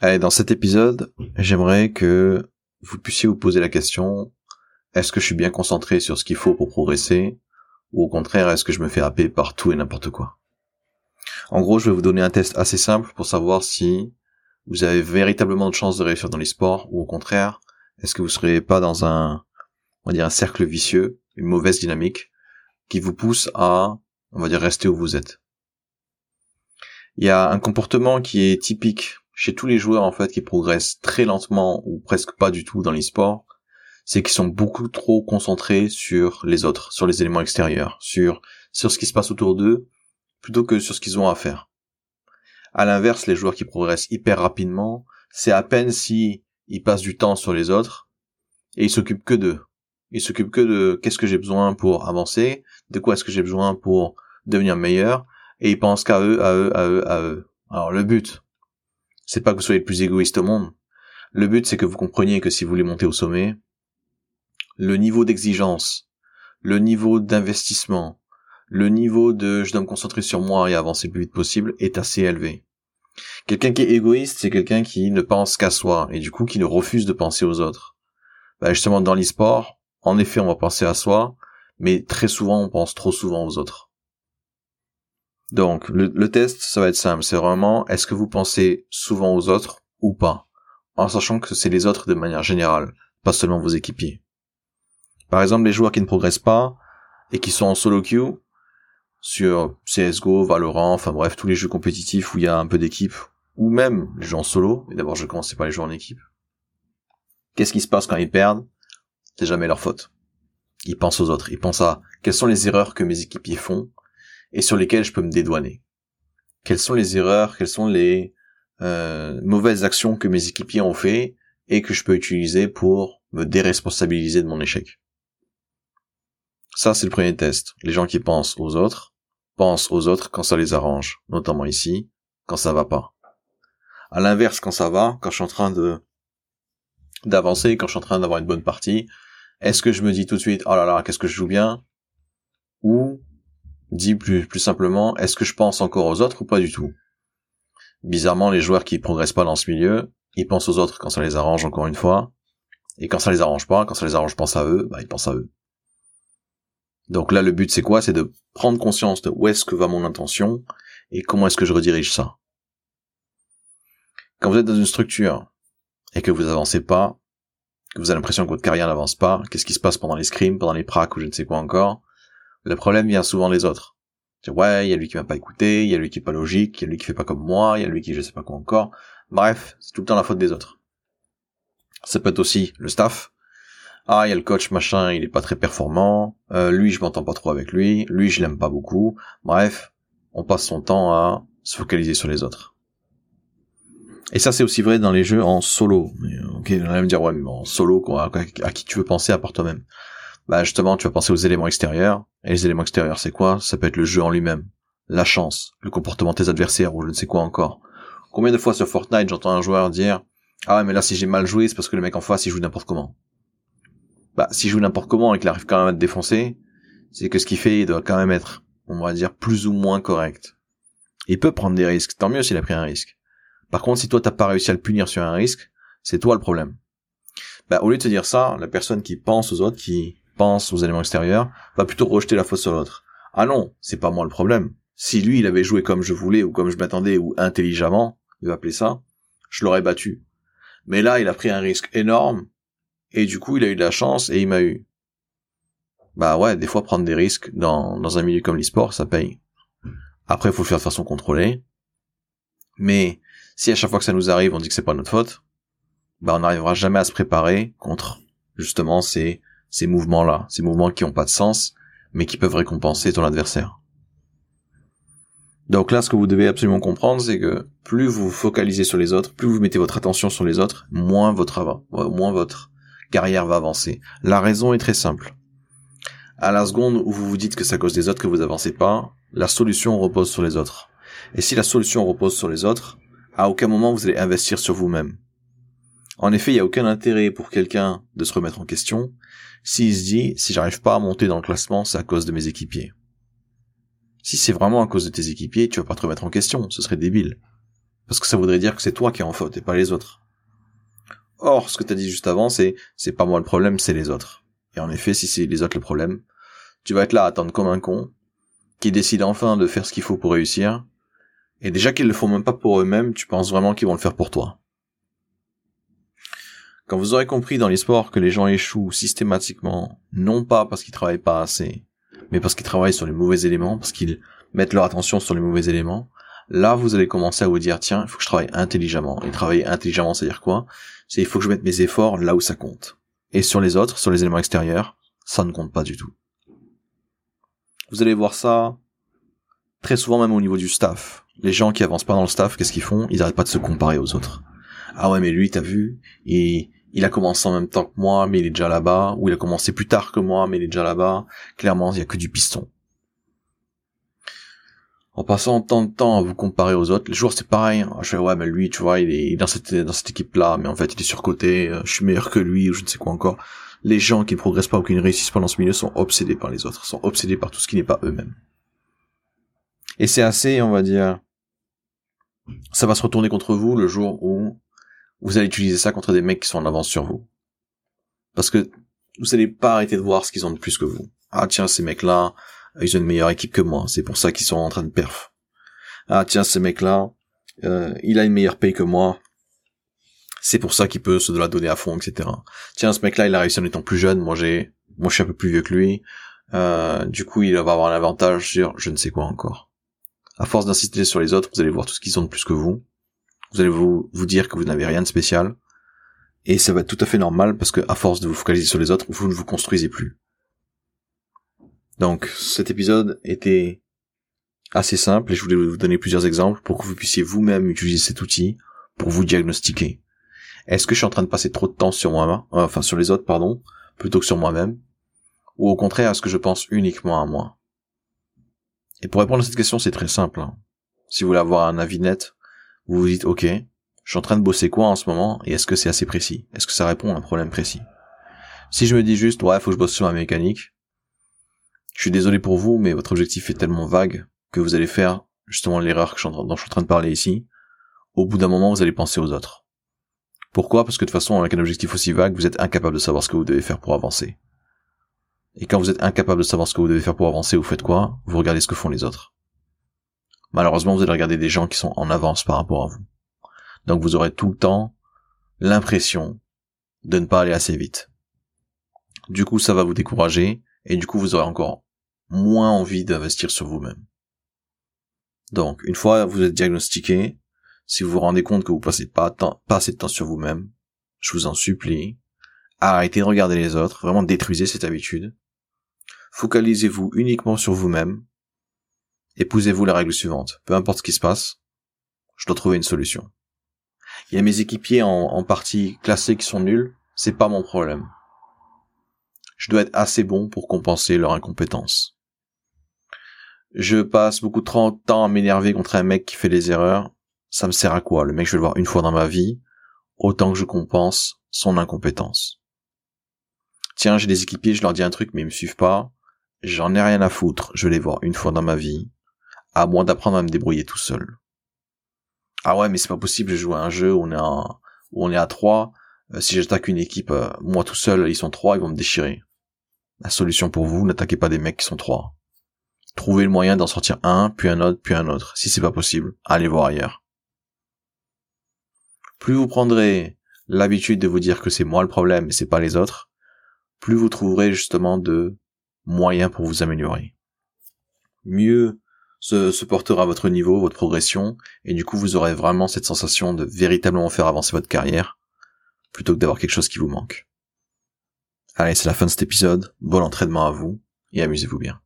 Allez, dans cet épisode, j'aimerais que vous puissiez vous poser la question, est-ce que je suis bien concentré sur ce qu'il faut pour progresser, ou au contraire, est-ce que je me fais happer par tout et n'importe quoi? En gros, je vais vous donner un test assez simple pour savoir si vous avez véritablement de chances de réussir dans les sports, ou au contraire, est-ce que vous serez pas dans un, on va dire un cercle vicieux, une mauvaise dynamique, qui vous pousse à, on va dire, rester où vous êtes. Il y a un comportement qui est typique chez tous les joueurs en fait qui progressent très lentement ou presque pas du tout dans les sports, c'est qu'ils sont beaucoup trop concentrés sur les autres, sur les éléments extérieurs, sur sur ce qui se passe autour d'eux, plutôt que sur ce qu'ils ont à faire. À l'inverse, les joueurs qui progressent hyper rapidement, c'est à peine si ils passent du temps sur les autres et ils s'occupent que d'eux. Ils s'occupent que de qu'est-ce que j'ai besoin pour avancer, de quoi est-ce que j'ai besoin pour devenir meilleur, et ils pensent qu'à eux, à eux, à eux, à eux. Alors le but, c'est pas que vous soyez le plus égoïste au monde. Le but, c'est que vous compreniez que si vous voulez monter au sommet, le niveau d'exigence, le niveau d'investissement, le niveau de je dois me concentrer sur moi et avancer le plus vite possible est assez élevé. Quelqu'un qui est égoïste, c'est quelqu'un qui ne pense qu'à soi et du coup qui ne refuse de penser aux autres. Bah justement dans l'e-sport, en effet on va penser à soi, mais très souvent on pense trop souvent aux autres. Donc, le, test, ça va être simple. C'est vraiment, est-ce que vous pensez souvent aux autres ou pas? En sachant que c'est les autres de manière générale, pas seulement vos équipiers. Par exemple, les joueurs qui ne progressent pas et qui sont en solo queue, sur CSGO, Valorant, enfin bref, tous les jeux compétitifs où il y a un peu d'équipe, ou même les jeux en solo, et d'abord je commence pas les jeux en équipe. Qu'est-ce qui se passe quand ils perdent? C'est jamais leur faute. Ils pensent aux autres, ils pensent à quelles sont les erreurs que mes équipiers font, et sur lesquels je peux me dédouaner. Quelles sont les erreurs, quelles sont les euh, mauvaises actions que mes équipiers ont fait et que je peux utiliser pour me déresponsabiliser de mon échec? Ça, c'est le premier test. Les gens qui pensent aux autres pensent aux autres quand ça les arrange, notamment ici, quand ça va pas. À l'inverse, quand ça va, quand je suis en train de d'avancer, quand je suis en train d'avoir une bonne partie, est-ce que je me dis tout de suite, oh là là, qu'est-ce que je joue bien? Ou Dit plus, simplement, est-ce que je pense encore aux autres ou pas du tout? Bizarrement, les joueurs qui progressent pas dans ce milieu, ils pensent aux autres quand ça les arrange encore une fois, et quand ça les arrange pas, quand ça les arrange pense à eux, bah ils pensent à eux. Donc là, le but c'est quoi? C'est de prendre conscience de où est-ce que va mon intention et comment est-ce que je redirige ça. Quand vous êtes dans une structure et que vous avancez pas, que vous avez l'impression que votre carrière n'avance pas, qu'est-ce qui se passe pendant les scrims, pendant les pracs ou je ne sais quoi encore le problème vient souvent des autres. ouais, il y a lui qui m'a pas écouté, il y a lui qui est pas logique, il y a lui qui fait pas comme moi, il y a lui qui je sais pas quoi encore. Bref, c'est tout le temps la faute des autres. Ça peut être aussi le staff. Ah, il y a le coach machin, il est pas très performant. Euh, lui, je m'entends pas trop avec lui. Lui, je l'aime pas beaucoup. Bref, on passe son temps à se focaliser sur les autres. Et ça, c'est aussi vrai dans les jeux en solo. ok, on va me dire ouais, mais en solo, à qui tu veux penser à part toi-même bah justement, tu vas penser aux éléments extérieurs. Et les éléments extérieurs, c'est quoi? Ça peut être le jeu en lui-même, la chance, le comportement de tes adversaires ou je ne sais quoi encore. Combien de fois sur Fortnite j'entends un joueur dire ah mais là si j'ai mal joué c'est parce que le mec en face il joue n'importe comment. Bah s'il joue n'importe comment et qu'il arrive quand même à te défoncer, c'est que ce qu'il fait il doit quand même être, on va dire, plus ou moins correct. Il peut prendre des risques, tant mieux s'il a pris un risque. Par contre si toi t'as pas réussi à le punir sur un risque, c'est toi le problème. Bah au lieu de te dire ça, la personne qui pense aux autres, qui pense aux éléments extérieurs, va plutôt rejeter la faute sur l'autre. Ah non, c'est pas moi le problème. Si lui, il avait joué comme je voulais ou comme je m'attendais ou intelligemment, il va appeler ça, je l'aurais battu. Mais là, il a pris un risque énorme et du coup, il a eu de la chance et il m'a eu. Bah ouais, des fois prendre des risques dans, dans un milieu comme l'e-sport, ça paye. Après, il faut le faire de façon contrôlée. Mais si à chaque fois que ça nous arrive, on dit que c'est pas notre faute, bah on n'arrivera jamais à se préparer contre justement ces ces mouvements-là, ces mouvements qui ont pas de sens, mais qui peuvent récompenser ton adversaire. Donc là, ce que vous devez absolument comprendre, c'est que plus vous vous focalisez sur les autres, plus vous mettez votre attention sur les autres, moins votre moins votre carrière va avancer. La raison est très simple. À la seconde où vous vous dites que c'est à cause des autres que vous avancez pas, la solution repose sur les autres. Et si la solution repose sur les autres, à aucun moment vous allez investir sur vous-même. En effet, il n'y a aucun intérêt pour quelqu'un de se remettre en question s'il se dit si j'arrive pas à monter dans le classement, c'est à cause de mes équipiers. Si c'est vraiment à cause de tes équipiers, tu vas pas te remettre en question, ce serait débile. Parce que ça voudrait dire que c'est toi qui es en faute et pas les autres. Or, ce que tu as dit juste avant, c'est c'est pas moi le problème, c'est les autres. Et en effet, si c'est les autres le problème, tu vas être là à attendre comme un con, qui décide enfin de faire ce qu'il faut pour réussir, et déjà qu'ils le font même pas pour eux-mêmes, tu penses vraiment qu'ils vont le faire pour toi. Quand vous aurez compris dans les sports que les gens échouent systématiquement, non pas parce qu'ils travaillent pas assez, mais parce qu'ils travaillent sur les mauvais éléments, parce qu'ils mettent leur attention sur les mauvais éléments, là vous allez commencer à vous dire tiens, il faut que je travaille intelligemment. Et travailler intelligemment, c'est-à-dire quoi? C'est il faut que je mette mes efforts là où ça compte. Et sur les autres, sur les éléments extérieurs, ça ne compte pas du tout. Vous allez voir ça très souvent même au niveau du staff. Les gens qui avancent pas dans le staff, qu'est-ce qu'ils font? Ils arrêtent pas de se comparer aux autres. Ah ouais, mais lui, t'as vu Et il a commencé en même temps que moi, mais il est déjà là-bas. Ou il a commencé plus tard que moi, mais il est déjà là-bas. Clairement, il y a que du piston. En passant tant de temps à vous comparer aux autres, les jours c'est pareil. Hein. Je fais ouais, mais lui, tu vois, il est dans cette dans cette équipe-là, mais en fait, il est surcoté. Euh, je suis meilleur que lui, ou je ne sais quoi encore. Les gens qui ne progressent pas ou qui ne réussissent pas dans ce milieu sont obsédés par les autres, sont obsédés par tout ce qui n'est pas eux-mêmes. Et c'est assez, on va dire, ça va se retourner contre vous le jour où vous allez utiliser ça contre des mecs qui sont en avance sur vous. Parce que vous allez pas arrêter de voir ce qu'ils ont de plus que vous. Ah tiens, ces mecs-là, ils ont une meilleure équipe que moi, c'est pour ça qu'ils sont en train de perf. Ah tiens, ces mecs-là, euh, il a une meilleure paye que moi, c'est pour ça qu'il peut se donner à fond, etc. Tiens, ce mec-là, il a réussi en étant plus jeune, moi j'ai, moi je suis un peu plus vieux que lui, euh, du coup il va avoir un avantage sur je ne sais quoi encore à force d'insister sur les autres, vous allez voir tout ce qu'ils ont de plus que vous. Vous allez vous, dire que vous n'avez rien de spécial. Et ça va être tout à fait normal parce que à force de vous focaliser sur les autres, vous ne vous construisez plus. Donc cet épisode était assez simple et je voulais vous donner plusieurs exemples pour que vous puissiez vous-même utiliser cet outil pour vous diagnostiquer. Est-ce que je suis en train de passer trop de temps sur moi, euh, enfin sur les autres, pardon, plutôt que sur moi-même, ou au contraire est-ce que je pense uniquement à moi? Et pour répondre à cette question, c'est très simple. Hein. Si vous voulez avoir un avis net, vous vous dites, ok, je suis en train de bosser quoi en ce moment, et est-ce que c'est assez précis? Est-ce que ça répond à un problème précis? Si je me dis juste, ouais, faut que je bosse sur ma mécanique, je suis désolé pour vous, mais votre objectif est tellement vague que vous allez faire justement l'erreur dont je suis en train de parler ici. Au bout d'un moment, vous allez penser aux autres. Pourquoi? Parce que de toute façon, avec un objectif aussi vague, vous êtes incapable de savoir ce que vous devez faire pour avancer. Et quand vous êtes incapable de savoir ce que vous devez faire pour avancer, vous faites quoi? Vous regardez ce que font les autres. Malheureusement, vous allez regarder des gens qui sont en avance par rapport à vous. Donc vous aurez tout le temps l'impression de ne pas aller assez vite. Du coup, ça va vous décourager, et du coup, vous aurez encore moins envie d'investir sur vous-même. Donc, une fois vous êtes diagnostiqué, si vous vous rendez compte que vous passez pas, pas assez de temps sur vous-même, je vous en supplie, arrêtez de regarder les autres, vraiment détruisez cette habitude, Focalisez-vous uniquement sur vous-même. Épousez-vous la règle suivante. Peu importe ce qui se passe, je dois trouver une solution. Il y a mes équipiers en, partie classés qui sont nuls, c'est pas mon problème. Je dois être assez bon pour compenser leur incompétence. Je passe beaucoup trop de temps à m'énerver contre un mec qui fait des erreurs. Ça me sert à quoi? Le mec, je vais le voir une fois dans ma vie, autant que je compense son incompétence. Tiens, j'ai des équipiers, je leur dis un truc, mais ils me suivent pas. J'en ai rien à foutre, je vais les voir une fois dans ma vie, à moins d'apprendre à me débrouiller tout seul. Ah ouais, mais c'est pas possible, je joue à un jeu où on est à, à trois, euh, si j'attaque une équipe, euh, moi tout seul, ils sont trois, ils vont me déchirer. La solution pour vous, n'attaquez pas des mecs qui sont trois. Trouvez le moyen d'en sortir un, puis un autre, puis un autre. Si c'est pas possible, allez voir ailleurs. Plus vous prendrez l'habitude de vous dire que c'est moi le problème et c'est pas les autres, plus vous trouverez justement de moyen pour vous améliorer. Mieux se, portera votre niveau, votre progression, et du coup vous aurez vraiment cette sensation de véritablement faire avancer votre carrière, plutôt que d'avoir quelque chose qui vous manque. Allez, c'est la fin de cet épisode, bon entraînement à vous, et amusez-vous bien.